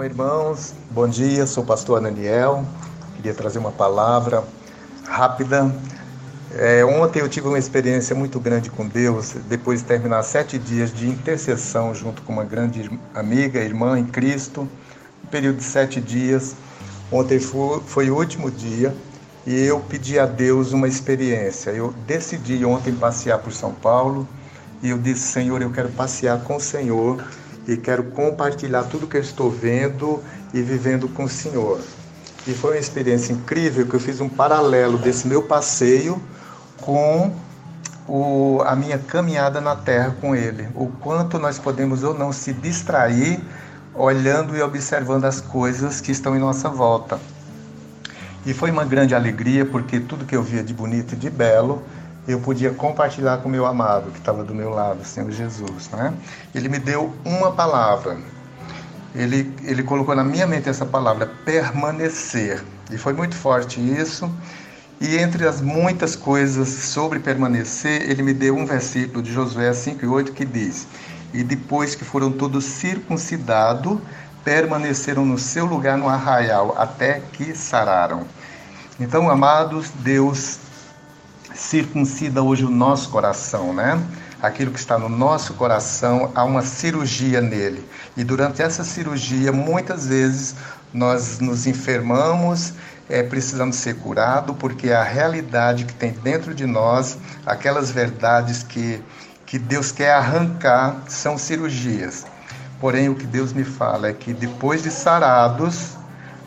Oi, irmãos, bom dia, sou o pastor Ananiel. Queria trazer uma palavra rápida. É, ontem eu tive uma experiência muito grande com Deus, depois de terminar sete dias de intercessão junto com uma grande amiga, irmã em Cristo, um período de sete dias. Ontem foi, foi o último dia e eu pedi a Deus uma experiência. Eu decidi ontem passear por São Paulo e eu disse: Senhor, eu quero passear com o Senhor e quero compartilhar tudo que eu estou vendo e vivendo com o Senhor. E foi uma experiência incrível que eu fiz um paralelo desse meu passeio com o, a minha caminhada na Terra com Ele. O quanto nós podemos ou não se distrair olhando e observando as coisas que estão em nossa volta. E foi uma grande alegria porque tudo que eu via de bonito e de belo eu podia compartilhar com meu amado que estava do meu lado, Senhor Jesus, né? Ele me deu uma palavra. Ele ele colocou na minha mente essa palavra permanecer. E foi muito forte isso. E entre as muitas coisas sobre permanecer, ele me deu um versículo de Josué 5 e 8 que diz: E depois que foram todos circuncidados, permaneceram no seu lugar no arraial até que sararam. Então, amados, Deus circuncida hoje o nosso coração, né? Aquilo que está no nosso coração, há uma cirurgia nele. E durante essa cirurgia, muitas vezes, nós nos enfermamos, é, precisamos ser curados, porque a realidade que tem dentro de nós, aquelas verdades que, que Deus quer arrancar, são cirurgias. Porém, o que Deus me fala é que depois de sarados,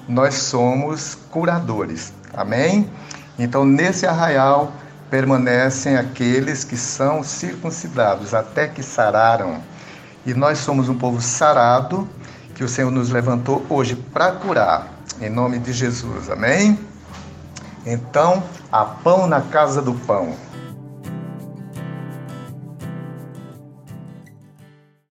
nós somos curadores. Amém? Então, nesse arraial, permanecem aqueles que são circuncidados, até que sararam. E nós somos um povo sarado, que o Senhor nos levantou hoje para curar, em nome de Jesus. Amém? Então, há pão na casa do pão.